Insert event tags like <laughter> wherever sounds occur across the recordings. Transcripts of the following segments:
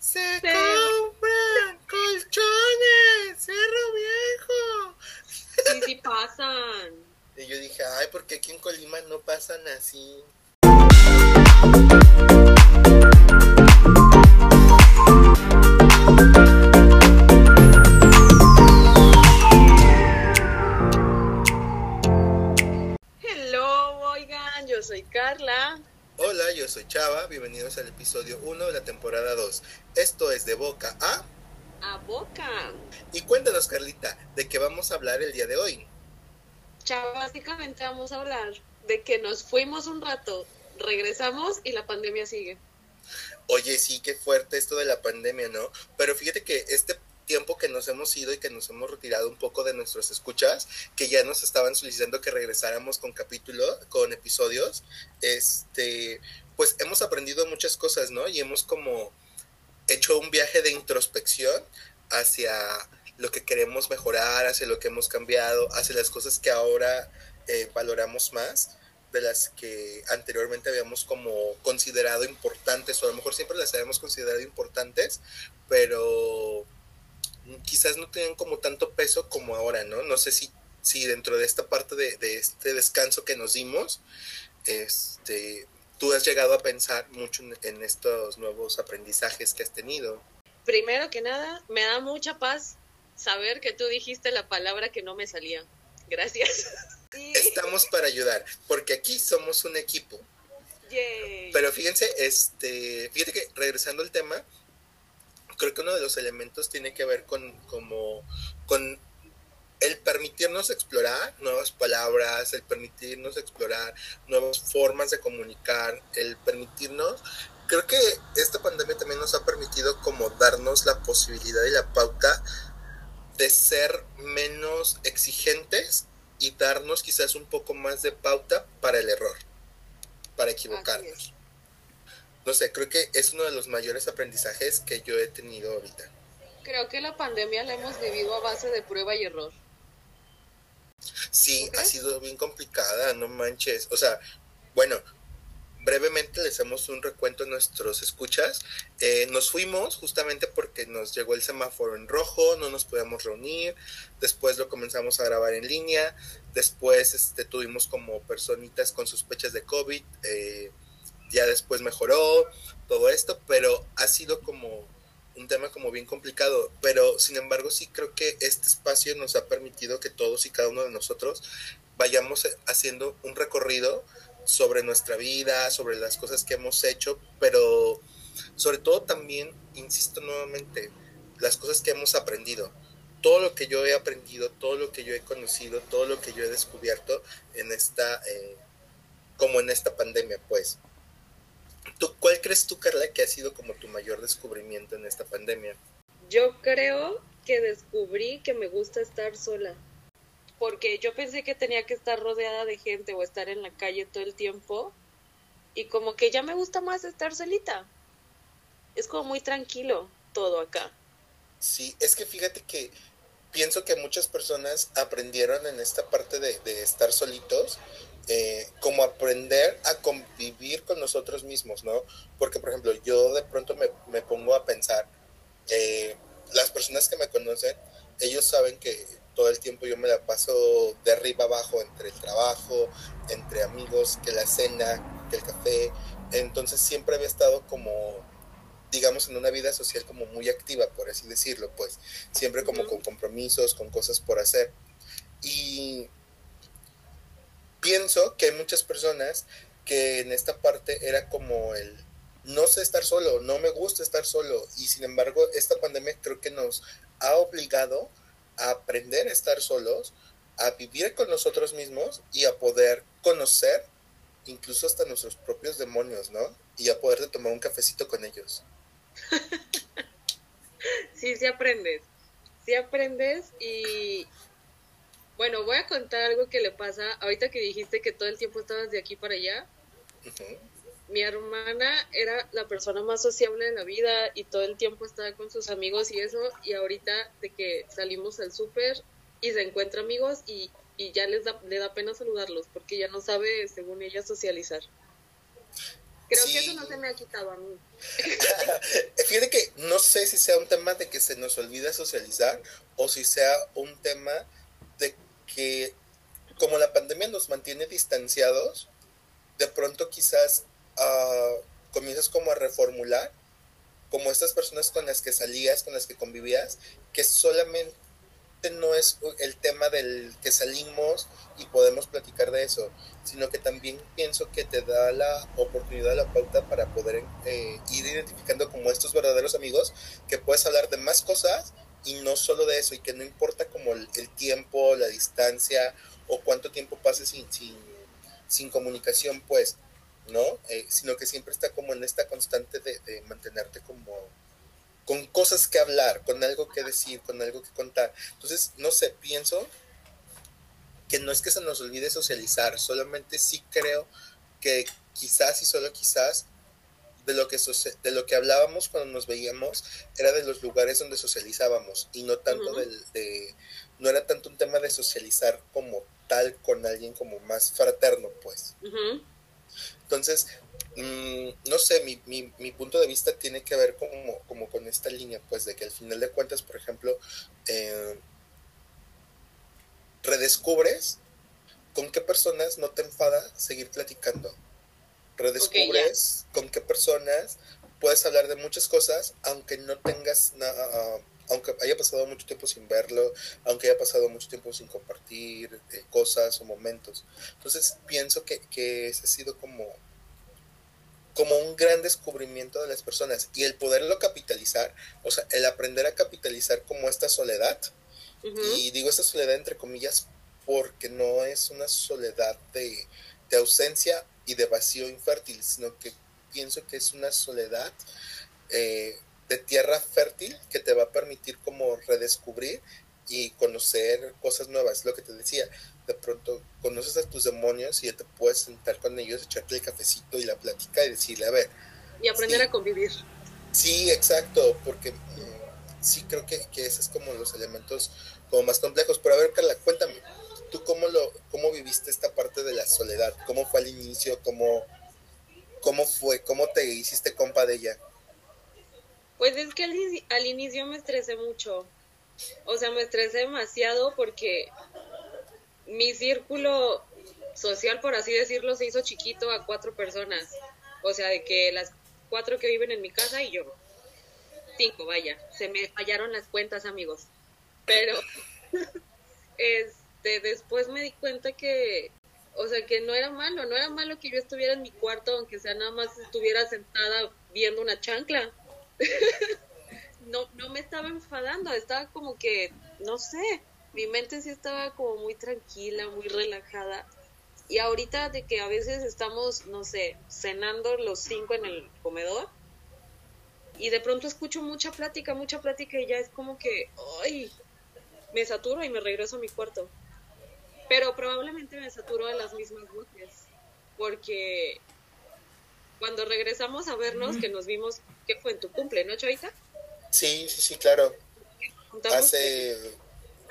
Se compran colchones, cerro viejo. Sí, sí pasan. Y yo dije, ay, porque aquí en Colima no pasan así. Soy Chava, bienvenidos al episodio 1 de la temporada 2. Esto es de boca a... A boca. Y cuéntanos, Carlita, de qué vamos a hablar el día de hoy. Chava, básicamente vamos a hablar de que nos fuimos un rato, regresamos y la pandemia sigue. Oye, sí, qué fuerte esto de la pandemia, ¿no? Pero fíjate que este tiempo que nos hemos ido y que nos hemos retirado un poco de nuestros escuchas, que ya nos estaban solicitando que regresáramos con capítulo, con episodios, este, pues hemos aprendido muchas cosas, ¿no? Y hemos como hecho un viaje de introspección hacia lo que queremos mejorar, hacia lo que hemos cambiado, hacia las cosas que ahora eh, valoramos más de las que anteriormente habíamos como considerado importantes, o a lo mejor siempre las habíamos considerado importantes, pero quizás no tenían como tanto peso como ahora, ¿no? No sé si, si dentro de esta parte de, de este descanso que nos dimos, este, tú has llegado a pensar mucho en, estos nuevos aprendizajes que has tenido. Primero que nada, me da mucha paz saber que tú dijiste la palabra que no me salía. Gracias. <laughs> Estamos para ayudar, porque aquí somos un equipo. Yay. Pero fíjense, este, fíjate que regresando al tema, creo que uno de los elementos tiene que ver con como con el permitirnos explorar nuevas palabras, el permitirnos explorar nuevas formas de comunicar, el permitirnos, creo que esta pandemia también nos ha permitido como darnos la posibilidad y la pauta de ser menos exigentes y darnos quizás un poco más de pauta para el error, para equivocarnos. No sé, creo que es uno de los mayores aprendizajes que yo he tenido ahorita. Creo que la pandemia la hemos vivido a base de prueba y error. Sí, ha sido bien complicada, no manches. O sea, bueno, brevemente les hacemos un recuento a nuestros escuchas. Eh, nos fuimos justamente porque nos llegó el semáforo en rojo, no nos podíamos reunir. Después lo comenzamos a grabar en línea. Después este, tuvimos como personitas con sospechas de COVID. eh, ya después mejoró todo esto, pero ha sido como un tema como bien complicado. Pero sin embargo, sí creo que este espacio nos ha permitido que todos y cada uno de nosotros vayamos haciendo un recorrido sobre nuestra vida, sobre las cosas que hemos hecho, pero sobre todo también, insisto nuevamente, las cosas que hemos aprendido. Todo lo que yo he aprendido, todo lo que yo he conocido, todo lo que yo he descubierto en esta, eh, como en esta pandemia, pues. ¿Tú, ¿Cuál crees tú, Carla, que ha sido como tu mayor descubrimiento en esta pandemia? Yo creo que descubrí que me gusta estar sola. Porque yo pensé que tenía que estar rodeada de gente o estar en la calle todo el tiempo. Y como que ya me gusta más estar solita. Es como muy tranquilo todo acá. Sí, es que fíjate que pienso que muchas personas aprendieron en esta parte de, de estar solitos, eh, como aprender a convivir con nosotros mismos, ¿no? Porque, por ejemplo, yo de pronto me, me pongo a pensar, eh, las personas que me conocen, ellos saben que todo el tiempo yo me la paso de arriba abajo entre el trabajo, entre amigos, que la cena, que el café, entonces siempre había estado como digamos, en una vida social como muy activa, por así decirlo, pues siempre como con compromisos, con cosas por hacer. Y pienso que hay muchas personas que en esta parte era como el no sé estar solo, no me gusta estar solo y sin embargo esta pandemia creo que nos ha obligado a aprender a estar solos, a vivir con nosotros mismos y a poder conocer incluso hasta nuestros propios demonios, ¿no? Y a poder tomar un cafecito con ellos. <laughs> Sí, sí aprendes. Sí aprendes y... Bueno, voy a contar algo que le pasa. Ahorita que dijiste que todo el tiempo estabas de aquí para allá. Mi hermana era la persona más sociable de la vida y todo el tiempo estaba con sus amigos y eso. Y ahorita de que salimos al súper y se encuentra amigos y, y ya les da, le da pena saludarlos porque ya no sabe, según ella, socializar. Creo Sí. que eso no se me ha quitado a mí. <laughs> Fíjate que no, sé si sea un tema de que se nos olvida socializar o si sea un tema que como la pandemia nos mantiene distanciados, de pronto quizás uh, comienzas como a reformular como estas personas con las que salías, con las que convivías, que solamente no es el tema del que salimos y podemos platicar de eso, sino que también pienso que te da la oportunidad, la pauta para poder eh, ir identificando como estos verdaderos amigos, que puedes hablar de más cosas y no solo de eso, y que no importa como el, tiempo, la distancia o cuánto tiempo pases sin, sin, sin comunicación, pues, ¿no? Eh, sino que siempre está como en esta constante de, de mantenerte como con cosas que hablar, con algo que decir, con algo que contar. Entonces, no sé, pienso que no es que se nos olvide socializar, solamente sí creo que quizás y solo quizás de lo que de lo que hablábamos cuando nos veíamos era de los lugares donde socializábamos y no tanto de no era tanto un tema de socializar como tal con alguien como más fraterno pues. Entonces Mm, no sé, mi, mi, mi, punto de vista tiene que ver como, como con esta línea, pues de que al final de cuentas, por ejemplo, eh, redescubres con qué personas no te enfada seguir platicando. Redescubres con qué personas puedes hablar de muchas cosas, aunque no tengas nada, aunque haya pasado mucho tiempo sin verlo, aunque haya pasado mucho tiempo sin compartir eh, cosas o momentos. Entonces pienso que, que ese ha sido como como un gran descubrimiento de las personas y el poderlo capitalizar, o sea, el aprender a capitalizar como esta soledad, y digo esta soledad entre comillas porque no es una soledad de, ausencia y de vacío infértil, sino que pienso que es una soledad eh, de tierra fértil que te va a permitir como redescubrir y conocer cosas nuevas, lo que te decía, de pronto conoces a tus demonios y ya te puedes sentar con ellos, echarte el cafecito y la plática y decirle, a ver. Y aprender a convivir. Sí, exacto, porque mm, sí creo que, que esos es como los elementos como más complejos. Pero a ver, Carla, cuéntame, ¿tú cómo, lo, cómo viviste esta parte de la soledad? ¿Cómo fue al inicio? ¿Cómo, cómo fue? ¿Cómo te hiciste compa de ella? Pues es que al, al inicio me estresé mucho. O sea, me estresé demasiado porque mi círculo social, por así decirlo, se hizo chiquito a cuatro personas. O sea, de que las cuatro que viven en mi casa y yo. Cinco, vaya. Se me fallaron las cuentas, amigos. Pero, <laughs> este, después me di cuenta que, o sea, que no era malo, no era malo que yo estuviera en mi cuarto, aunque sea nada más estuviera sentada viendo una chancla. <laughs> no, no me estaba enfadando, estaba como que, no sé, mi mente sí estaba como muy tranquila, muy relajada. Y ahorita de que a veces estamos, no sé, cenando los cinco en el comedor y de pronto escucho mucha plática, mucha plática y ya es como que, ay, me saturo y me regreso a mi cuarto. Pero probablemente me saturo de las mismas voces, porque cuando regresamos a vernos, que nos vimos, ¿qué fue en tu cumple, no, Chavita? Sí, sí, sí, claro. Hace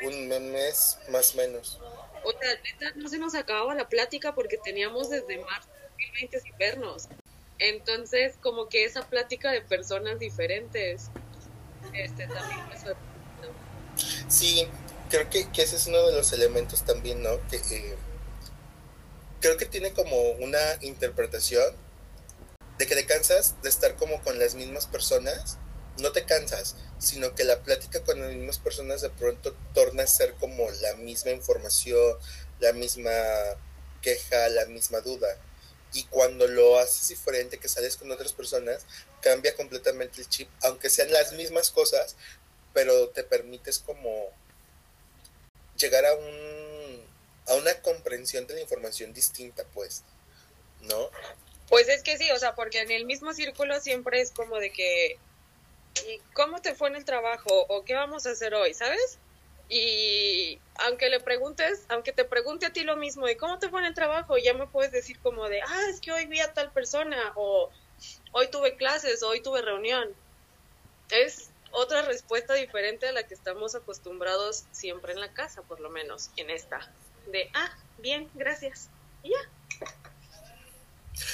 un mes más o menos. O sea, no se nos acababa la plática porque teníamos desde marzo de 2020 sin vernos. Entonces, como que esa plática de personas diferentes, este también me Sí, creo que, ese es uno de los elementos también, ¿no? Que eh, creo que tiene como una interpretación de que te cansas de estar como con las mismas personas no te cansas, sino que la plática con las mismas personas de pronto torna a ser como la misma información, la misma queja, la misma duda. Y cuando lo haces diferente, que sales con otras personas, cambia completamente el chip, aunque sean las mismas cosas, pero te permites como llegar a un a una comprensión de la información distinta, pues, ¿no? Pues es que sí, o sea, porque en el mismo círculo siempre es como de que ¿y cómo te fue en el trabajo? ¿O qué vamos a hacer hoy? ¿Sabes? Y aunque le preguntes, aunque te pregunte a ti lo mismo de cómo te fue en el trabajo, ya me puedes decir como de, ah, es que hoy vi a tal persona, o hoy tuve clases, o hoy tuve reunión. Es otra respuesta diferente a la que estamos acostumbrados siempre en la casa, por lo menos en esta. De, ah, bien, gracias. Y ya.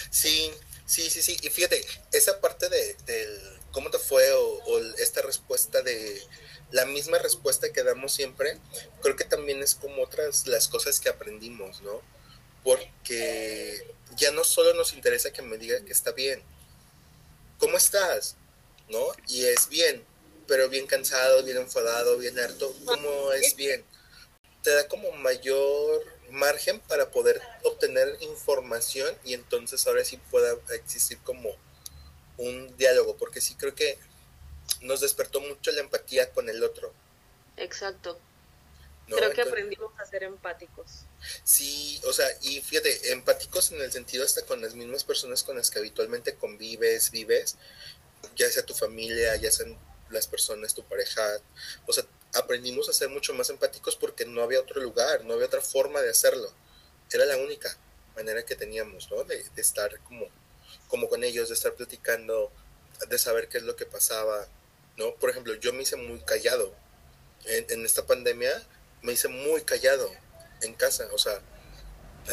Sí, sí, sí, sí. Y fíjate, esa parte de, del cómo te fue o, esta de la misma respuesta que damos siempre, creo que también es como otras las cosas que aprendimos, ¿no? Porque ya no solo nos interesa que me diga que está bien, ¿cómo estás? ¿No? Y es bien, pero bien cansado, bien enfadado, bien harto, ¿cómo es bien? Te da como mayor margen para poder obtener información y entonces ahora sí pueda existir como un diálogo, porque sí creo que nos despertó mucho la empatía con el otro. Exacto. Creo que aprendimos a ser empáticos. Sí, o sea, y fíjate, empáticos en el sentido hasta con las mismas personas con las que habitualmente convives, vives, ya sea tu familia, ya sean las personas, tu pareja, o sea, aprendimos a ser mucho más empáticos porque no había otro lugar, no había otra forma de hacerlo. Era la única manera que teníamos, ¿no? De, de estar como, como con ellos, de estar platicando, de saber qué es lo que pasaba, ¿no? Por ejemplo, yo me hice muy callado. En, esta pandemia me hice muy callado en casa, o sea...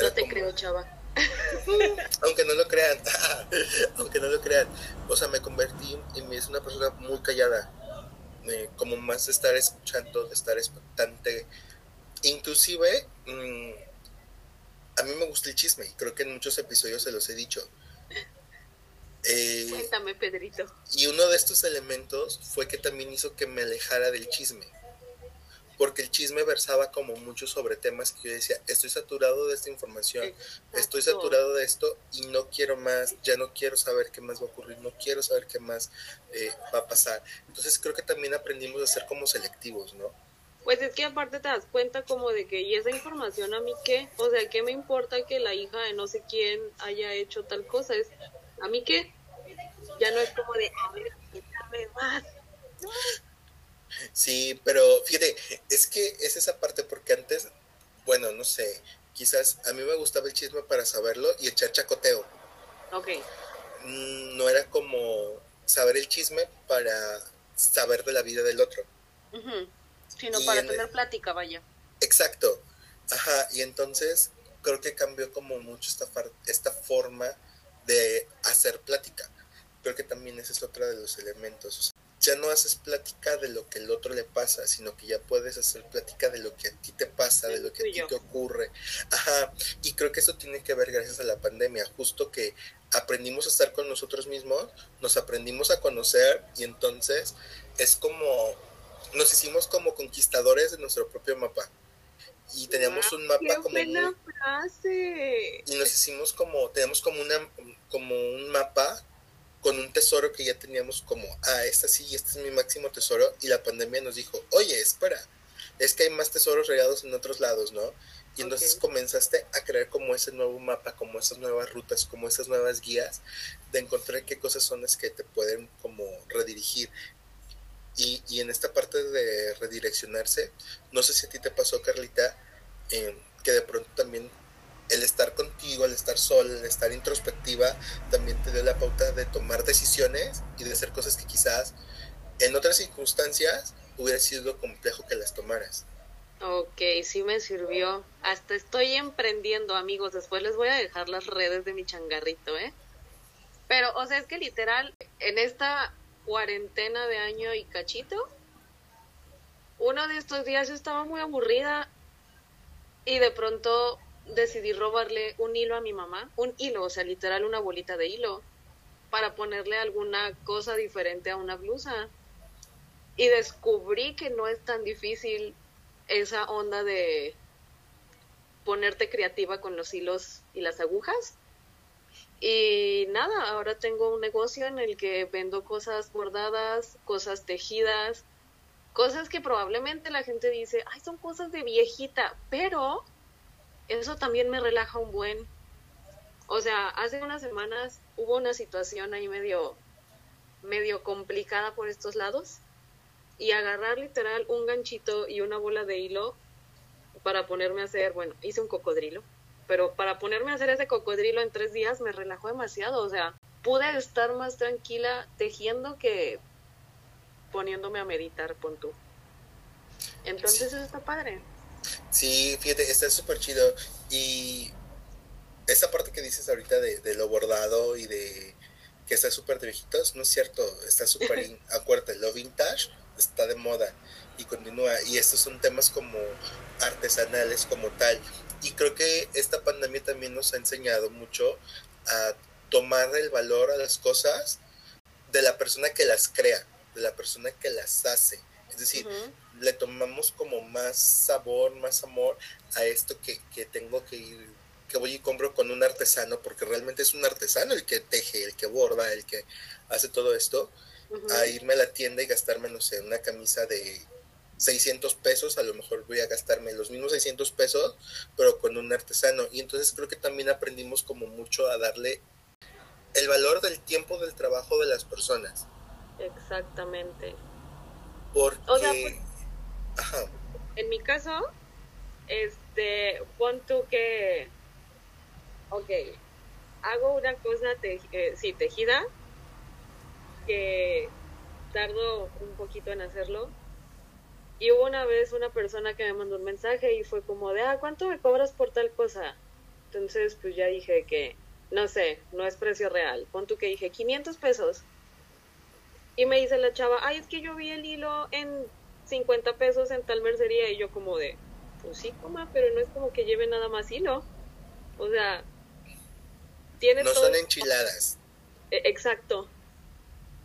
No te creo, chava. <laughs> aunque no lo crean, <laughs> aunque no lo crean. O sea, me convertí y me hice una persona muy callada. Eh, como más de estar escuchando, de estar expectante. Inclusive, mm, a mí me gusta el chisme y creo que en muchos episodios se los he dicho. Eh, Cuéntame, Pedrito. Y uno de estos elementos fue que también hizo que me alejara del chisme. Porque el chisme versaba como mucho sobre temas que yo decía, estoy saturado de esta información, estoy saturado de esto y no quiero más, ya no quiero saber qué más va a ocurrir, no quiero saber qué más eh, va a pasar. Entonces creo que también aprendimos a ser como selectivos, ¿no? Pues es que aparte te das cuenta como de que, ¿y esa información a mí qué? O sea, ¿qué me importa que la hija de no sé quién haya hecho tal cosa? Es a mí que ya no es como de, a ver, más. Sí, pero fíjate, es que es esa parte porque antes, bueno, no sé, quizás a mí me gustaba el chisme para saberlo y echar chacoteo. Ok. Mm, no era como saber el chisme para saber de la vida del otro. Sino para tener plática, vaya. Exacto. Ajá, y entonces creo que cambió como mucho esta, esta forma de hacer plática. Creo que también ese es otro de los elementos. Ya no haces plática de lo que el otro le pasa, sino que ya puedes hacer plática de lo que a ti te pasa, de lo que a ti te ocurre. Ajá, y creo que eso tiene que ver gracias a la pandemia, justo que aprendimos a estar con nosotros mismos, nos aprendimos a conocer y entonces es como, nos hicimos como conquistadores de nuestro propio mapa. Y teníamos un mapa como y nos hicimos como tenemos como una como un mapa con un tesoro que ya teníamos como ah esta sí este es mi máximo tesoro y la pandemia nos dijo oye espera es que hay más tesoros regados en otros lados no y entonces comenzaste a crear como ese nuevo mapa como esas nuevas rutas como esas nuevas guías de encontrar qué cosas son las que te pueden como redirigir. Y, y, en esta parte de redireccionarse, no sé si a ti te pasó, Carlita, eh, que de pronto también el estar contigo, el estar sola, el estar introspectiva, también te dio la pauta de tomar decisiones y de hacer cosas que quizás en otras circunstancias hubiera sido complejo que las tomaras. Ok, sí me sirvió. Hasta estoy emprendiendo, amigos. Después les voy a dejar las redes de mi changarrito, ¿eh? Pero, o sea, es que literal, en esta cuarentena de año y cachito, uno de estos días yo estaba muy aburrida y de pronto decidí robarle un hilo a mi mamá, un hilo, o sea, literal una bolita de hilo, para ponerle alguna cosa diferente a una blusa. Y descubrí que no es tan difícil esa onda de ponerte creativa con los hilos y las agujas. Y nada, ahora tengo un negocio en el que vendo cosas bordadas, cosas tejidas, cosas que probablemente la gente dice, ay, son cosas de viejita, pero eso también me relaja un buen. O sea, hace unas semanas hubo una situación ahí medio, medio complicada por estos lados y agarrar literal un ganchito y una bola de hilo para ponerme a hacer, bueno, hice un cocodrilo pero para ponerme a hacer ese cocodrilo en tres días me relajó demasiado, o sea, pude estar más tranquila tejiendo que poniéndome a meditar, pon tú. Entonces eso está padre. Sí, fíjate, está súper chido. Y esa parte que dices ahorita de, lo bordado y de que está súper de viejitos, no es cierto, está súper, <laughs> acuérdate, lo vintage está de moda y continúa. Y estos son temas como artesanales como tal. Y creo que esta pandemia también nos ha enseñado mucho a tomar el valor a las cosas de la persona que las crea, de la persona que las hace. Es decir, le tomamos como más sabor, más amor a esto que, que tengo que ir, que voy y compro con un artesano, porque realmente es un artesano el que teje, el que borda, el que hace todo esto, a irme a la tienda y gastarme, no sé, una camisa de 600 pesos, a lo mejor voy a gastarme los mismos 600 pesos, pero con un artesano. Y entonces creo que también aprendimos como mucho a darle el valor del tiempo del trabajo de las personas. Exactamente. Porque... Pues, En mi caso, este, pon tú que, ok, hago una cosa, te, eh, sí, tejida, que tardo un poquito en hacerlo, y hubo una vez una persona que me mandó un mensaje y fue como de, ah, ¿cuánto me cobras por tal cosa? Entonces, pues ya dije que, no sé, no es precio real. Pon tú que dije 500 pesos. Y me dice la chava, ay, es que yo vi el hilo en 50 pesos en tal mercería. Y yo como de, pues sí, coma, pero no es como que lleve nada más hilo. O sea, tiene No son enchiladas. E, exacto.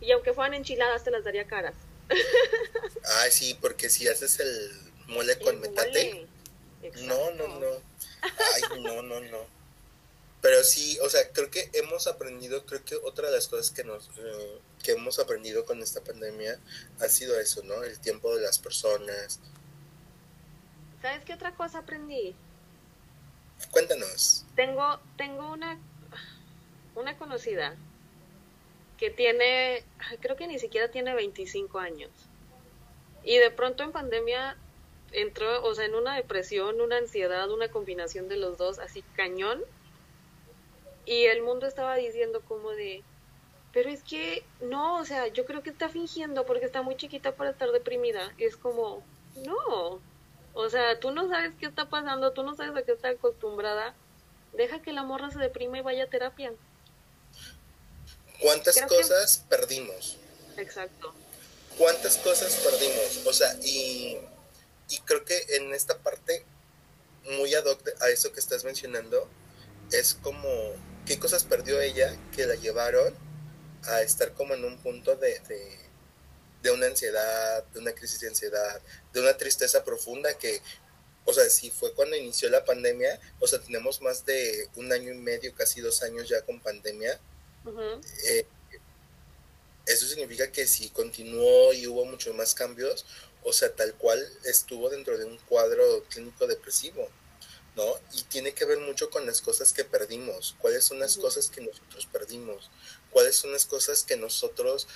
Y aunque fueran enchiladas, te las daría caras. <laughs> Ay, sí, porque si haces el mole con metate. No, no, no. Ay, no, no, no. Pero sí, o sea, creo que hemos aprendido, creo que otra de las cosas que nos eh, que hemos aprendido con esta pandemia ha sido eso, ¿no? El tiempo de las personas. ¿Sabes qué otra cosa aprendí? Cuéntanos. Tengo tengo una una conocida que tiene, creo que ni siquiera tiene 25 años. Y de pronto en pandemia entró, o sea, en una depresión, una ansiedad, una combinación de los dos, así cañón. Y el mundo estaba diciendo como de, pero es que no, o sea, yo creo que está fingiendo porque está muy chiquita para estar deprimida. Y es como, no, o sea, tú no sabes qué está pasando, tú no sabes a qué está acostumbrada. Deja que la morra se deprime y vaya a terapia. ¿Cuántas cosas perdimos? Exacto. ¿Cuántas cosas perdimos? O sea, y, y creo que en esta parte, muy ad hoc a eso que estás mencionando, es como, ¿qué cosas perdió ella que la llevaron a estar como en un punto de, de, de una ansiedad, de una crisis de ansiedad, de una tristeza profunda que o sea, si fue cuando inició la pandemia, o sea, tenemos más de un año y medio, casi dos años ya con pandemia, eh, eso significa que si continuó y hubo muchos más cambios, o sea, tal cual estuvo dentro de un cuadro clínico depresivo, ¿no? Y tiene que ver mucho con las cosas que perdimos, cuáles son las cosas que nosotros perdimos, cuáles son las cosas que nosotros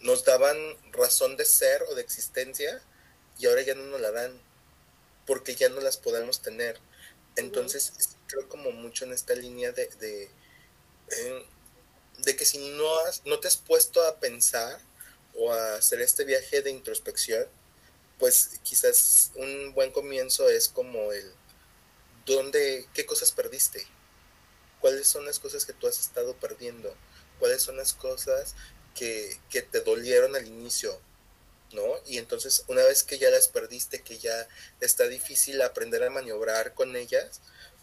nos daban razón de ser o de existencia y ahora ya no nos la dan, porque ya no las podemos tener. Entonces, creo como mucho en esta línea de de que si no, has, no te has puesto a pensar o a hacer este viaje de introspección, pues quizás un buen comienzo es como el, ¿dónde, qué cosas perdiste? ¿Cuáles son las cosas que tú has estado perdiendo? ¿Cuáles son las cosas que, que te dolieron al inicio? ¿no? Y entonces una vez que ya las perdiste, que ya está difícil aprender a maniobrar con ellas,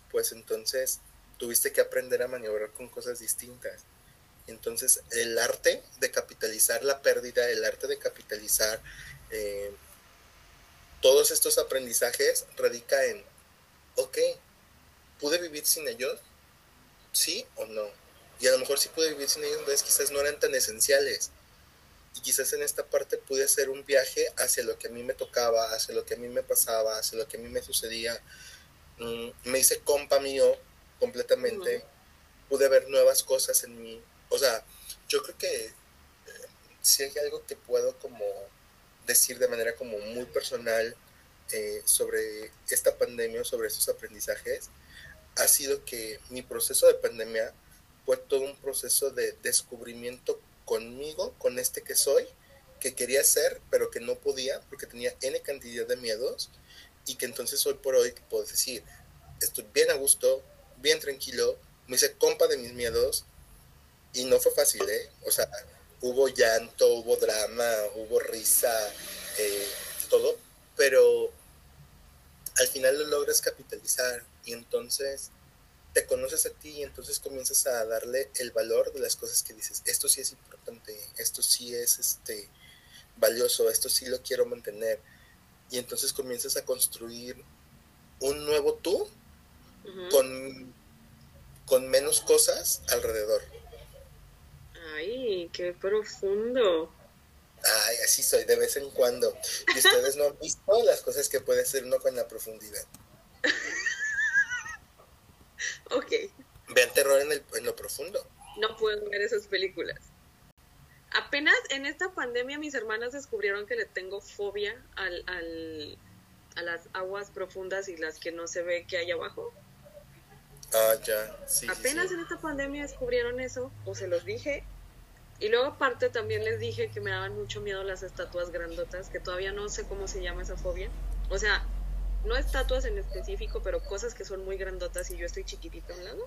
pues entonces tuviste que aprender a maniobrar con cosas distintas. Entonces, el arte de capitalizar la pérdida, el arte de capitalizar eh, todos estos aprendizajes radica en, ok, ¿pude vivir sin ellos? ¿Sí o no? Y a lo mejor sí pude vivir sin ellos, entonces quizás no eran tan esenciales. Y quizás en esta parte pude hacer un viaje hacia lo que a mí me tocaba, hacia lo que a mí me pasaba, hacia lo que a mí me sucedía. Mm, me hice compa mío completamente, pude ver nuevas cosas en mí. O sea, yo creo que eh, si hay algo que puedo como decir de manera como muy personal eh, sobre esta pandemia, sobre estos aprendizajes, ha sido que mi proceso de pandemia fue todo un proceso de descubrimiento conmigo, con este que soy, que quería ser, pero que no podía porque tenía N cantidad de miedos y que entonces hoy por hoy puedo decir, estoy bien a gusto, bien tranquilo, me hice compa de mis miedos Y no fue fácil, ¿eh? O sea, hubo llanto, hubo drama, hubo risa, eh, todo, pero al final lo logras capitalizar y entonces te conoces a ti y entonces comienzas a darle el valor de las cosas que dices, esto sí es importante, esto sí es este valioso, esto sí lo quiero mantener. Y entonces comienzas a construir un nuevo tú con, con menos cosas alrededor. Ay, qué profundo. Ay, así soy de vez en cuando. Y ustedes no han visto las cosas que puede hacer uno con la profundidad. <laughs> ok. Vean terror en, el, en lo profundo. No puedo ver esas películas. Apenas en esta pandemia mis hermanas descubrieron que le tengo fobia al, al, a las aguas profundas y las que no se ve que hay abajo. Ah, ya, sí. Apenas en esta pandemia descubrieron eso, o se los dije. Y luego aparte también les dije que me daban mucho miedo las estatuas grandotas, que todavía no sé cómo se llama esa fobia. O sea, no estatuas en específico, pero cosas que son muy grandotas y yo estoy chiquitita a un lado.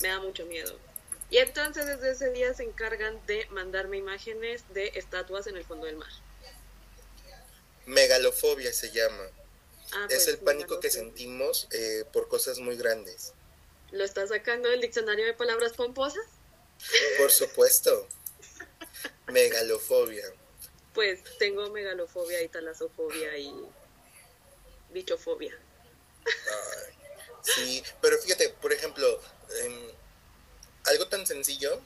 Me da mucho miedo. Y entonces desde ese día se encargan de mandarme imágenes de estatuas en el fondo del mar. Megalofobia se llama. Ah, es pues, el pánico que sentimos eh, por cosas muy grandes. ¿Lo está sacando del diccionario de palabras pomposas? Por supuesto. megalofobia. Pues tengo megalofobia y talasofobia y bichofobia. sí, pero fíjate, por ejemplo, algo tan sencillo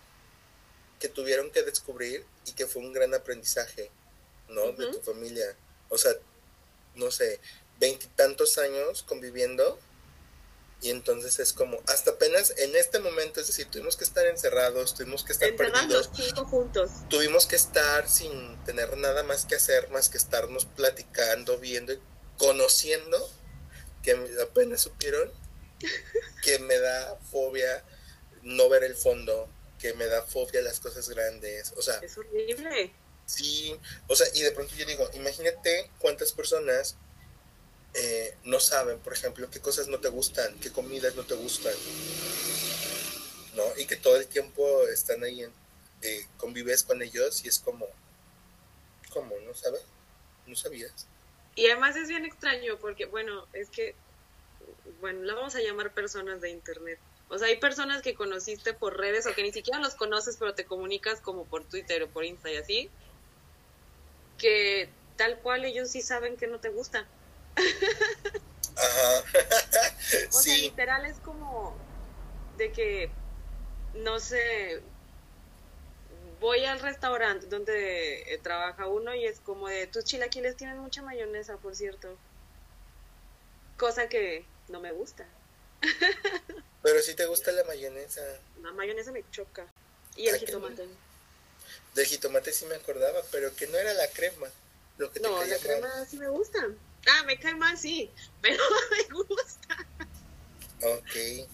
que tuvieron que descubrir y que fue un gran aprendizaje, ¿no? De tu familia. O sea, no sé, veintitantos años conviviendo y entonces es como, hasta apenas en este momento, es decir, tuvimos que estar encerrados, tuvimos que estar perdidos. juntos. Tuvimos que estar sin tener nada más que hacer, más que estarnos platicando, viendo y conociendo, que apenas supieron <laughs> que me da fobia no ver el fondo, que me da fobia las cosas grandes, o sea... Es horrible. Sí, o sea, y de pronto yo digo, imagínate cuántas personas no saben, por ejemplo, qué cosas no te gustan, qué comidas no te gustan, ¿no? Y que todo el tiempo están ahí, en, eh, convives con ellos y es como, ¿cómo? ¿No sabes? ¿No sabías? Y además es bien extraño porque, bueno, es que, bueno, la vamos a llamar personas de Internet. O sea, hay personas que conociste por redes o que ni siquiera los conoces, pero te comunicas como por Twitter o por Insta y así, que tal cual ellos sí saben que no te gusta. Ajá. <laughs> o sea, literal es como de que, no sé, voy al restaurante donde eh, trabaja uno y es como de, tus chilaquiles tienen mucha mayonesa, por cierto. Cosa que no me gusta. <laughs> Pero si te gusta la mayonesa. La mayonesa me choca. Y el jitomate. Del jitomate sí me acordaba, pero que no era la crema. Lo que no, la crema sí me gusta. Ah, me cae mal, sí, pero <laughs> me gusta. Ok.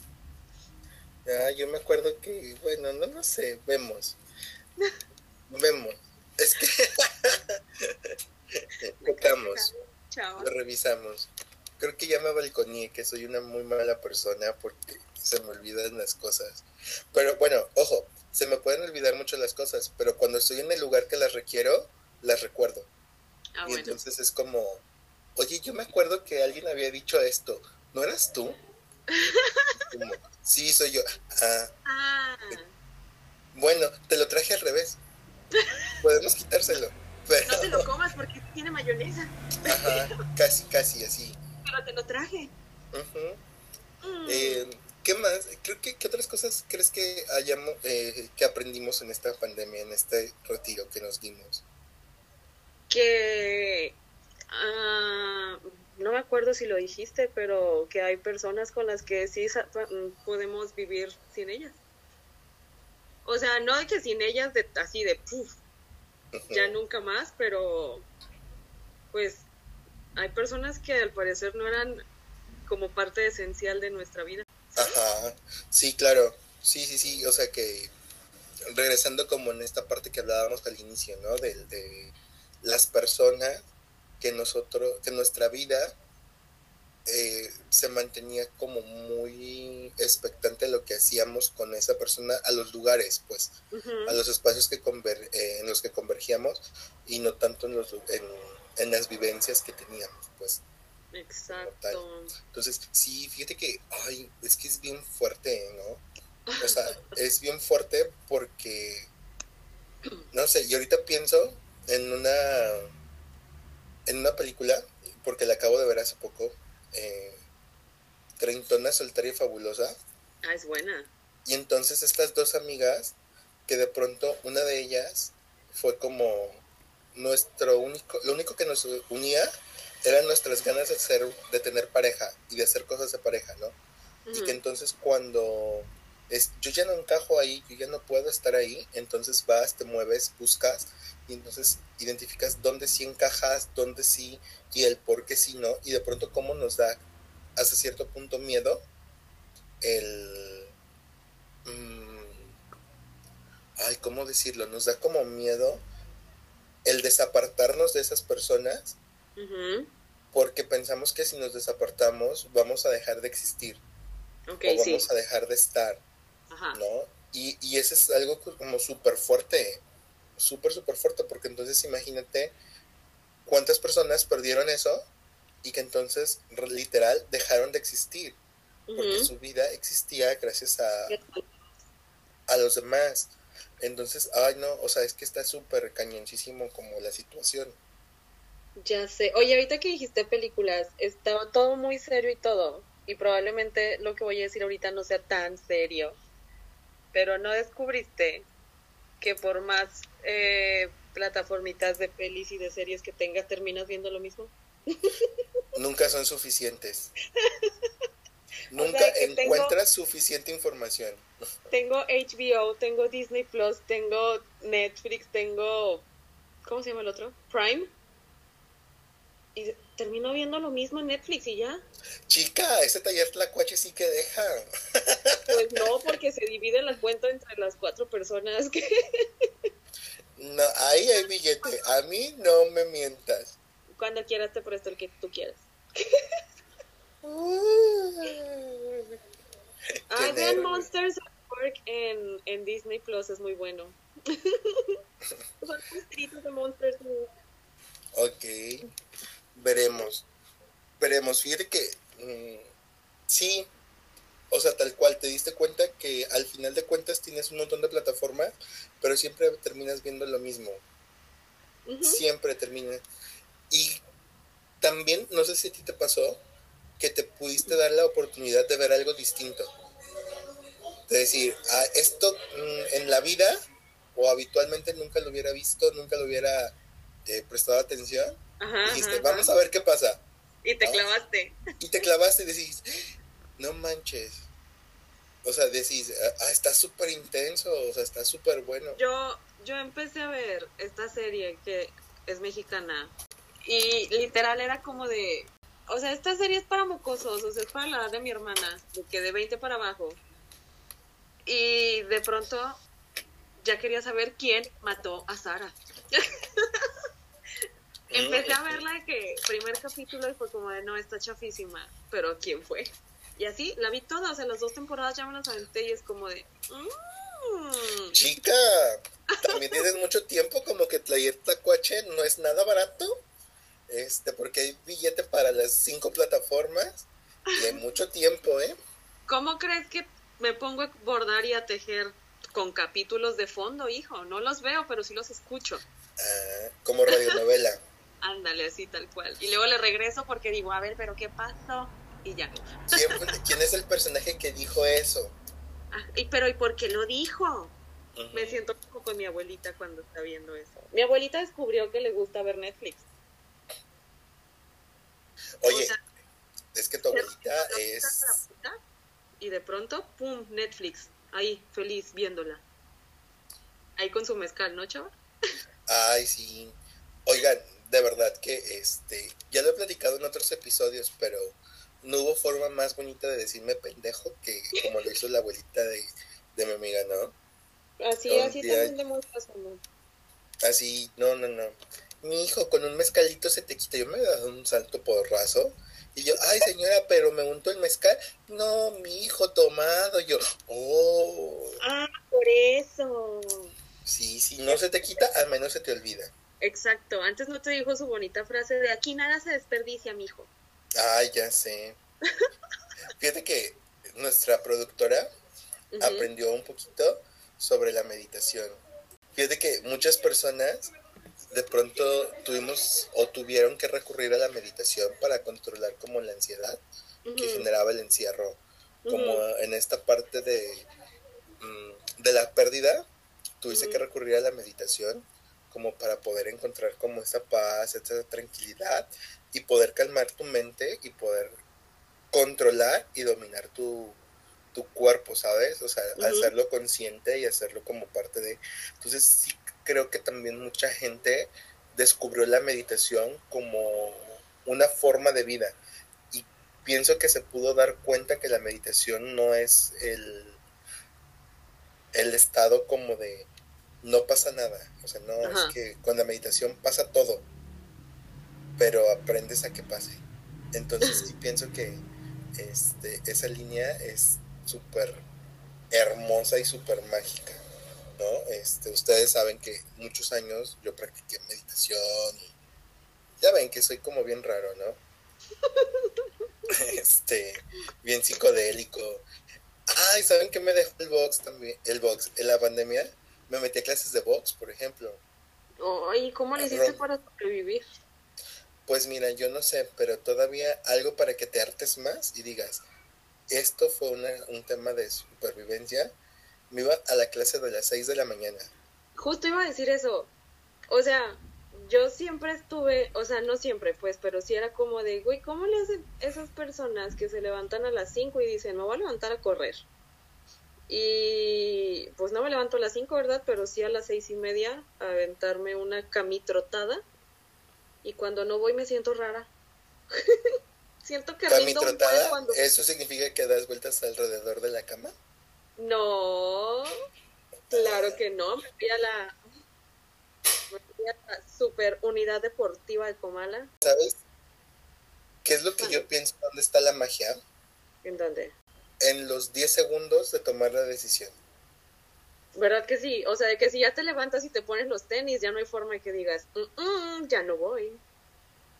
Ah, yo me acuerdo que, bueno, no lo sé, vemos. vemos. Es que <laughs> tocamos. Lo revisamos creo que ya me balconé, que soy una muy mala persona porque se me olvidan las cosas. Pero bueno, ojo, se me pueden olvidar mucho las cosas, pero cuando estoy en el lugar que las requiero, las recuerdo. Ah, y entonces es como, oye, yo me acuerdo que alguien había dicho esto, ¿no eras tú? sí, soy yo. Ah. ah. Bueno, te lo traje al revés. Podemos quitárselo. No te lo comas porque tiene mayonesa. Ajá, casi, casi así te lo traje. Mm. Eh, ¿Qué más? Creo que, ¿Qué otras cosas crees que hayamos, eh, que aprendimos en esta pandemia, en este retiro que nos dimos? Que ah, no me acuerdo si lo dijiste, pero que hay personas con las que sí mm, podemos vivir sin ellas. O sea, no de que sin ellas de, así de puf, ya nunca más, pero pues hay personas que al parecer no eran como parte esencial de nuestra vida. Ajá, sí, claro, sí, sí, sí, o sea que regresando como en esta parte que hablábamos al inicio, ¿no? De, de las personas que nosotros, que nuestra vida eh, se mantenía como muy expectante lo que hacíamos con esa persona a los lugares, pues, a los espacios que conver eh, en los que convergíamos y no tanto en, los, en, en las vivencias que teníamos, pues. Exacto. Entonces, sí, fíjate que, ay, es que es bien fuerte, ¿no? O sea, <laughs> es bien fuerte porque, no sé, y ahorita pienso en una, en una película, porque la acabo de ver hace poco, eh, Treintona, Soltaria y Fabulosa. Ah, es buena. Y entonces estas dos amigas, que de pronto una de ellas fue como nuestro único, lo único que nos unía eran nuestras ganas de ser, de tener pareja y de hacer cosas de pareja, ¿no? Y que entonces cuando es, yo ya no encajo ahí, yo ya no puedo estar ahí, entonces vas, te mueves, buscas y entonces identificas dónde sí encajas, dónde sí y el por qué sí no, y de pronto cómo nos da hasta cierto punto miedo el... Mm, ay, ¿cómo decirlo? Nos da como miedo el desapartarnos de esas personas porque pensamos que si nos desapartamos vamos a dejar de existir o vamos a dejar de estar, ¿no? Y, y eso es algo como súper fuerte, súper, súper fuerte, porque entonces imagínate cuántas personas perdieron eso y que entonces literal dejaron de existir, porque su vida existía gracias a, a los demás. Entonces, ay no, o sea, es que está súper cañoncísimo como la situación. Ya sé. Oye, ahorita que dijiste películas, estaba todo muy serio y todo. Y probablemente lo que voy a decir ahorita no sea tan serio. Pero no descubriste que por más eh, plataformitas de pelis y de series que tengas, terminas viendo lo mismo. Nunca son suficientes. <laughs> Nunca encuentras suficiente información. Tengo HBO, tengo Disney Plus, tengo Netflix, tengo. ¿Cómo se llama el otro? Prime y termino viendo lo mismo en Netflix y ya. Chica, ese taller tlacuache sí que deja. Pues no, <laughs> porque se divide la cuenta entre las cuatro personas que... No, ahí hay billete. A mí no me mientas. Cuando quieras te presto el que tú quieras. <laughs> ah, vean Monsters at Work en, en Disney Plus, es muy bueno. <laughs> Son monstruitos de Monsters. Ok veremos. Veremos. Fíjate que mm, sí, o sea, tal cual, te diste cuenta que al final de cuentas tienes un montón de plataformas, pero siempre terminas viendo lo mismo. Siempre termina. Y también, no sé si a ti te pasó, que te pudiste dar la oportunidad de ver algo distinto. De decir, ah, esto mm, en la vida o habitualmente nunca lo hubiera visto, nunca lo hubiera eh, prestado atención dijiste, vamos a ver qué pasa. Y te clavaste. Y te clavaste y decís, no manches. O sea, decís, ah, está súper intenso, o sea, está súper bueno. Yo, yo empecé a ver esta serie que es mexicana y literal era como de, o sea, esta serie es para mocosos, o sea, es para la edad de mi hermana, que de 20 para abajo. Y de pronto ya quería saber quién mató a Sara. <laughs> Empecé a verla que primer capítulo y fue como de no, está chafísima, pero ¿quién fue? Y así la vi toda, o sea, las dos temporadas ya me las aventé y es como de... Mm". Chica, también tienes mucho tiempo, como que Tlayer Tacuache no es nada barato, este, porque hay billete para las cinco plataformas y hay mucho tiempo, ¿eh? ¿Cómo crees que me pongo a bordar y a tejer con capítulos de fondo, hijo? No los veo, pero sí los escucho. Ah, como radionovela. Ándale, así tal cual. Y luego le regreso porque digo, a ver, pero ¿qué pasó? Y ya. ¿Quién, es el personaje que dijo eso? Ah, y, pero ¿y por qué lo dijo? Me siento como con mi abuelita cuando está viendo eso. Mi abuelita descubrió que le gusta ver Netflix. Oye, es que tu abuelita es... Y de pronto, ¡pum! Netflix. Ahí, feliz, viéndola. Ahí con su mezcal, ¿no, chaval? Ay, sí. Oigan, de verdad que este, ya lo he platicado en otros episodios, pero no hubo forma más bonita de decirme pendejo que como lo hizo la abuelita de, de mi amiga, ¿no? Así, así también de muchas ¿no? Así, no, no, no. Mi hijo, con un mezcalito se te quita. Yo me he dado un salto porrazo Y yo, ay señora, pero me untó el mezcal. No, mi hijo tomado. Yo, oh. Ah, por eso. Sí, sí, no se te quita, al menos se te olvida. Exacto, antes no te dijo su bonita frase de aquí nada se desperdicia, mijo. Ay, ya sé. <laughs> Fíjate que nuestra productora aprendió un poquito sobre la meditación. Fíjate que muchas personas de pronto tuvimos o tuvieron que recurrir a la meditación para controlar como la ansiedad que generaba el encierro, como en esta parte de, mm, de la pérdida, tuviste que recurrir a la meditación como para poder encontrar como esa paz, esa tranquilidad y poder calmar tu mente y poder controlar y dominar tu, tu cuerpo, ¿sabes? O sea, hacerlo consciente y hacerlo como parte de... Entonces sí creo que también mucha gente descubrió la meditación como una forma de vida y pienso que se pudo dar cuenta que la meditación no es el, el estado como de no pasa nada, o sea, no es que con la meditación pasa todo, pero aprendes a que pase. Entonces <laughs> sí pienso que este, esa línea es súper hermosa y súper mágica, ¿no? Este, ustedes saben que muchos años yo practiqué meditación y ya ven que soy como bien raro, ¿no? <laughs> este, bien psicodélico. Ay, ¿saben qué me dejó el box también? El box, en la pandemia me metí a clases de box, por ejemplo. Ay, ¿cómo le hiciste para sobrevivir? Pues mira, yo no sé, pero todavía algo para que te hartes más y digas, esto fue un tema de supervivencia. Me iba a la clase de las 6 de la mañana. Justo iba a decir eso. O sea, yo siempre estuve, o sea, no siempre, pues, pero sí era como de, güey, ¿cómo le hacen esas personas que se levantan a las 5 y dicen, me voy a levantar a correr? Y pues no me levanto a las 5, ¿verdad? Pero sí a las seis y media a aventarme una camitrotada. Y cuando no voy me siento rara. <laughs> siento que camitrotada, cuando... ¿Eso significa que das vueltas alrededor de la cama? No, claro que no. Me fui a la, super unidad deportiva de Comala. ¿Sabes? ¿Qué es lo que yo pienso? ¿Dónde está la magia? ¿En dónde? En los 10 segundos de tomar la decisión. ¿Verdad que sí? O sea, de que si ya te levantas y te pones los tenis, ya no hay forma de que digas, ya no voy.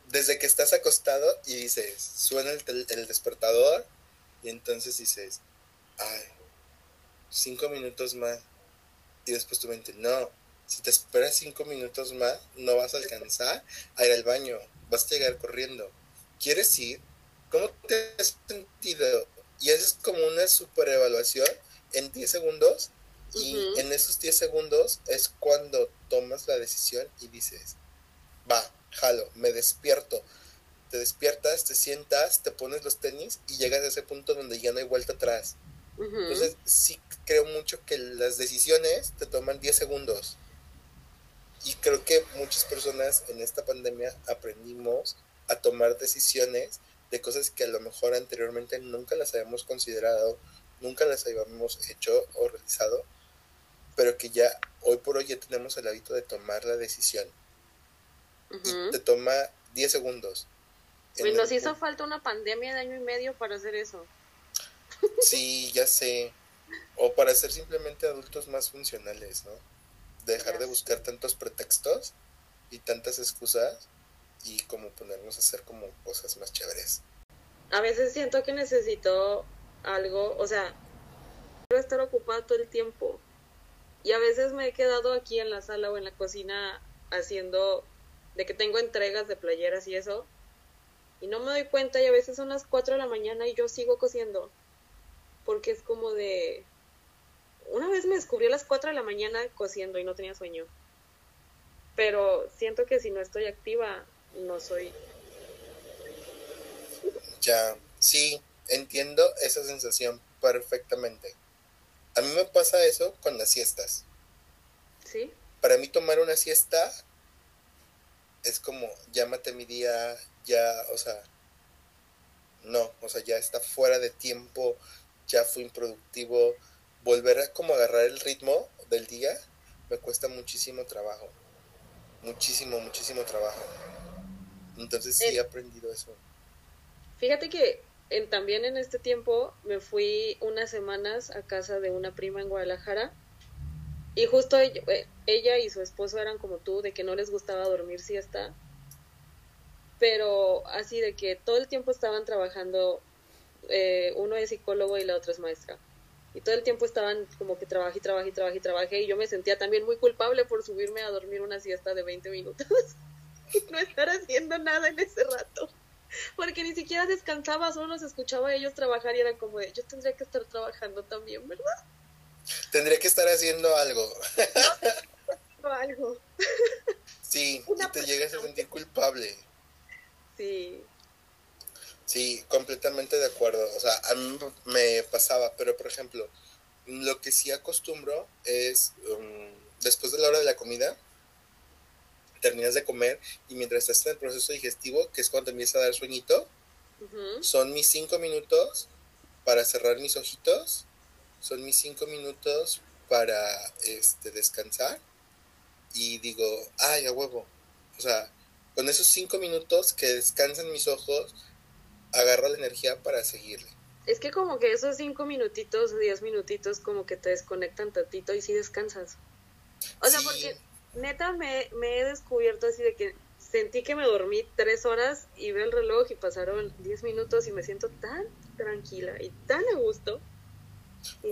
Desde que estás acostado y dices, suena el, el despertador y entonces dices, ay, cinco minutos más. Y después tu mente, no, si te esperas cinco minutos más, no vas a alcanzar a ir al baño, vas a llegar corriendo. ¿Quieres ir? ¿Cómo te has sentido? Y haces como una super evaluación en 10 segundos y en esos 10 segundos es cuando tomas la decisión y dices, va, jalo, me despierto. Te despiertas, te sientas, te pones los tenis y llegas a ese punto donde ya no hay vuelta atrás. Entonces sí creo mucho que las decisiones te toman 10 segundos. Y creo que muchas personas en esta pandemia aprendimos a tomar decisiones de cosas que a lo mejor anteriormente nunca las habíamos considerado, nunca las habíamos hecho o realizado, pero que ya hoy por hoy ya tenemos el hábito de tomar la decisión. Y te toma 10 segundos. Pues nos hizo falta una pandemia de año y medio para hacer eso. Sí, ya sé. O para ser simplemente adultos más funcionales, ¿no? Dejar de buscar tantos pretextos y tantas excusas y como ponernos a hacer como cosas más chéveres. A veces siento que necesito algo, o sea, quiero estar ocupada todo el tiempo. Y a veces me he quedado aquí en la sala o en la cocina haciendo de que tengo entregas de playeras y eso. Y no me doy cuenta y a veces son las 4 de la mañana y yo sigo cosiendo. Porque es como de... Una vez me descubrí a las 4 de la mañana cosiendo y no tenía sueño. Pero siento que si no estoy activa, no soy. Ya, sí, entiendo esa sensación perfectamente. A mí me pasa eso con las siestas. ¿Sí? Para mí tomar una siesta es como, llámate mi día, ya, o sea, no, o sea, ya está fuera de tiempo, ya fui improductivo. Volver a como agarrar el ritmo del día me cuesta muchísimo trabajo. Muchísimo, muchísimo trabajo. Entonces sí he aprendido eso. Fíjate que en, también en este tiempo me fui unas semanas a casa de una prima en Guadalajara y justo ella, eh, ella y su esposo eran como tú, de que no les gustaba dormir siesta, pero así de que todo el tiempo estaban trabajando, eh, uno es psicólogo y la otra es maestra. Y todo el tiempo estaban como que trabajé, trabajé, trabajé, trabajé. Y yo me sentía también muy culpable por subirme a dormir una siesta de 20 minutos. <laughs> <laughs> no estar haciendo nada en ese rato. Porque ni siquiera descansaba, solo los escuchaba a ellos trabajar y era como de, yo tendría que estar trabajando también, ¿verdad? Tendría que estar haciendo algo. <laughs> algo. Sí, y te llegas a sentir culpable. Sí. Sí, completamente de acuerdo. O sea, a mí me pasaba, pero por ejemplo, lo que sí acostumbro es, um, después de la hora de la comida, terminas de comer y mientras estás en el proceso digestivo, que es cuando empieza a dar sueñito, son mis cinco minutos para cerrar mis ojitos, son mis cinco minutos para este, descansar y digo, ay, a huevo. O sea, con esos cinco minutos que descansan mis ojos, agarro la energía para seguirle. Es que como que esos cinco minutitos, diez minutitos, como que te desconectan tantito y sí descansas. O sea, porque neta me, me he descubierto así de que sentí que me dormí tres horas y veo el reloj y pasaron diez minutos y me siento tan tranquila y tan a gusto.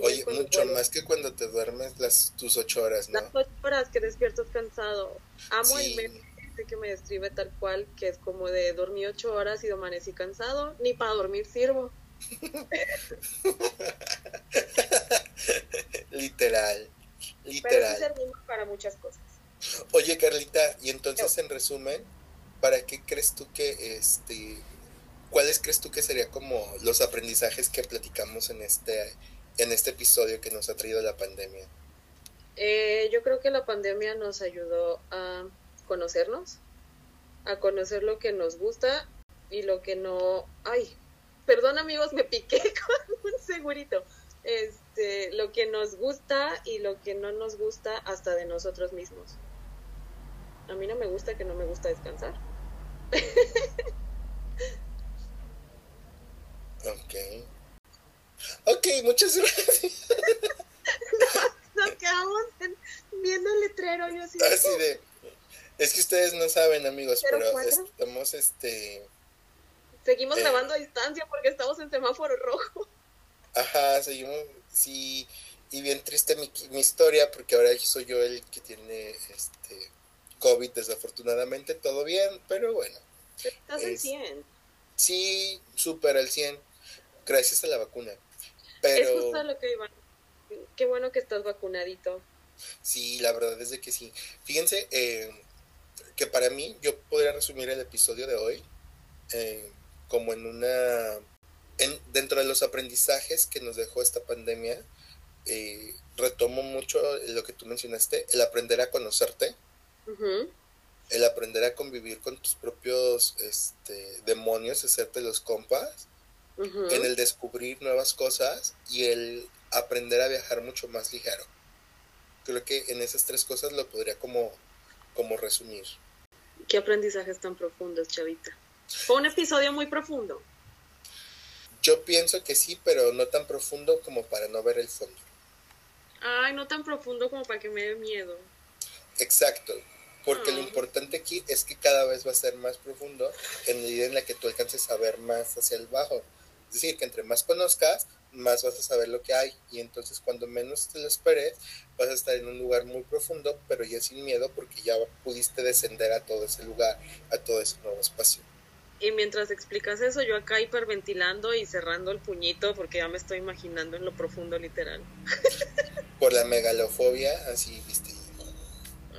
Oye, mucho más que cuando te duermes las tus ocho horas, ¿no? Las ocho horas que despiertas cansado. Amo el meme que me describe tal cual, que es como de dormí ocho horas y amanecí cansado, ni para dormir sirvo. literal, <laughs> literal. Pero sí para muchas cosas. Oye, Carlita, y entonces en resumen, ¿para qué crees tú que este cuáles crees tú que serían como los aprendizajes que platicamos en este en este episodio que nos ha traído la pandemia? Eh, yo creo que la pandemia nos ayudó a conocernos, a conocer lo que nos gusta y lo que no. Ay, perdón amigos, me piqué <laughs> con un segurito. Este, lo que nos gusta y lo que no nos gusta hasta de nosotros mismos. A mí no me gusta que no me gusta descansar. ok. Ok, muchas gracias. <laughs> nos, quedamos viendo el letrero. Yo así, así de. Es que ustedes no saben, amigos, pero, estamos este. Seguimos eh, grabando a distancia porque estamos en semáforo rojo. Ajá, seguimos, sí, y bien triste mi, mi historia porque ahora soy yo el que tiene este COVID, desafortunadamente, todo bien, pero bueno. Estás al 100. Sí, súper al 100, gracias a la vacuna. Pero... Es justo lo que iba. Qué bueno que estás vacunadito. Sí, la verdad es de que sí. Fíjense eh, que para mí, yo podría resumir el episodio de hoy eh, como en una... En, dentro de los aprendizajes que nos dejó esta pandemia, eh, retomo mucho lo que tú mencionaste, el aprender a conocerte, el aprender a convivir con tus propios este, demonios, hacerte los compas, en el descubrir nuevas cosas y el aprender a viajar mucho más ligero. Creo que en esas tres cosas lo podría como, como resumir. ¿Qué aprendizajes tan profundos, Chavita? Fue un episodio muy profundo. Yo pienso que sí, pero no tan profundo como para no ver el fondo. Ay, no tan profundo como para que me dé miedo. Exacto, porque lo importante aquí es que cada vez va a ser más profundo en medida en la que tú alcances a ver más hacia el bajo. Es decir, que entre más conozcas, más vas a saber lo que hay y entonces cuando menos te lo esperes, vas a estar en un lugar muy profundo, pero ya sin miedo porque ya pudiste descender a todo ese lugar, a todo ese nuevo espacio. Y mientras explicas eso, yo acá hiperventilando y cerrando el puñito porque ya me estoy imaginando en lo profundo literal. Por la megalofobia, así viste.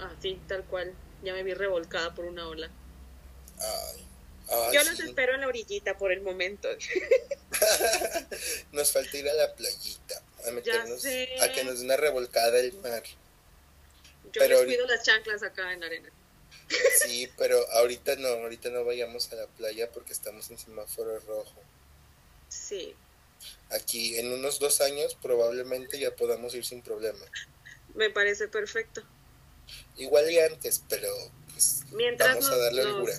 Ah, sí, tal cual. Ya me vi revolcada por una ola. Ay. Yo los espero en la orillita por el momento. <laughs> nos falta ir a la playita, a meternos, a que nos dé una revolcada el mar. Yo pero les cuido las chanclas acá en la arena. Sí, pero ahorita no, ahorita no vayamos a la playa porque estamos en semáforo rojo. Sí. Aquí en unos dos años probablemente ya podamos ir sin problema. Me parece perfecto. Igual y antes, pero pues, vamos a darle nos,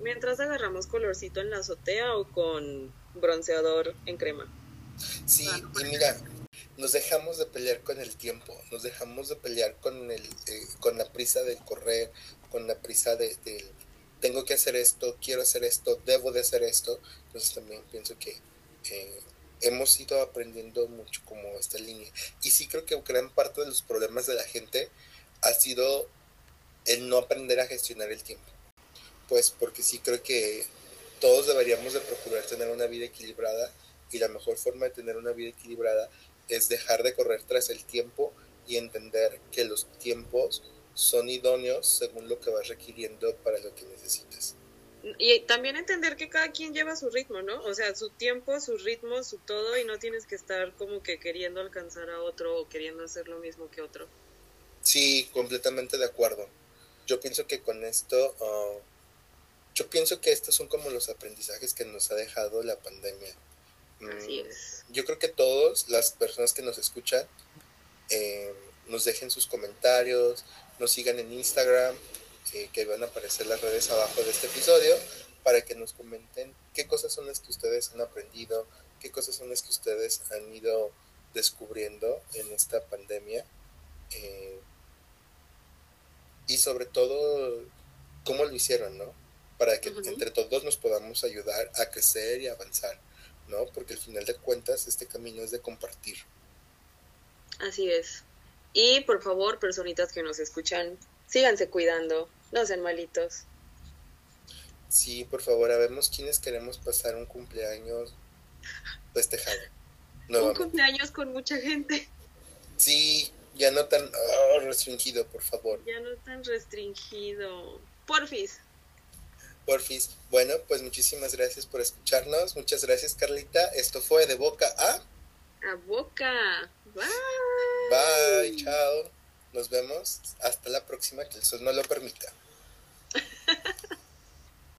Mientras agarramos colorcito en la azotea o con bronceador en crema. Sí, y mira, nos dejamos de pelear con el tiempo, nos dejamos de pelear con, el, eh, con la prisa del correr, con la prisa de, tengo que hacer esto, quiero hacer esto, debo de hacer esto. Entonces también pienso que eh, hemos ido aprendiendo mucho como esta línea. Y sí creo que gran parte de los problemas de la gente ha sido el no aprender a gestionar el tiempo. Pues porque sí creo que todos deberíamos de procurar tener una vida equilibrada y la mejor forma de tener una vida equilibrada es dejar de correr tras el tiempo y entender que los tiempos son idóneos según lo que vas requiriendo para lo que necesitas. Y también entender que cada quien lleva su ritmo, ¿no? O sea, su tiempo, su ritmo, su todo, y no tienes que estar como que queriendo alcanzar a otro o queriendo hacer lo mismo que otro. Sí, completamente de acuerdo. Yo pienso que con esto, ah, yo pienso que estos son como los aprendizajes que nos ha dejado la pandemia. Así mm, es. Yo creo que todos, las personas que nos escuchan, eh, nos dejen sus comentarios, nos sigan en Instagram, eh, que van a aparecer las redes abajo de este episodio, para que nos comenten qué cosas son las que ustedes han aprendido, qué cosas son las que ustedes han ido descubriendo en esta pandemia. Eh, y sobre todo, cómo lo hicieron, ¿no? Para que entre todos nos podamos ayudar a crecer y avanzar, ¿no? Porque al final de cuentas este camino es de compartir. Así es. Y por favor, personitas que nos escuchan, síganse cuidando, no sean malitos. Sí, por favor, habemos quienes queremos pasar un cumpleaños festejado. Un cumpleaños con mucha gente. Sí, ya no tan oh, restringido, por favor. Ya no tan restringido. Porfis. Porfis. Bueno, pues muchísimas gracias por escucharnos. Muchas gracias, Carlita. Esto fue de boca a... A boca. Bye. Bye, chao. Nos vemos hasta la próxima, que el sol no lo permita.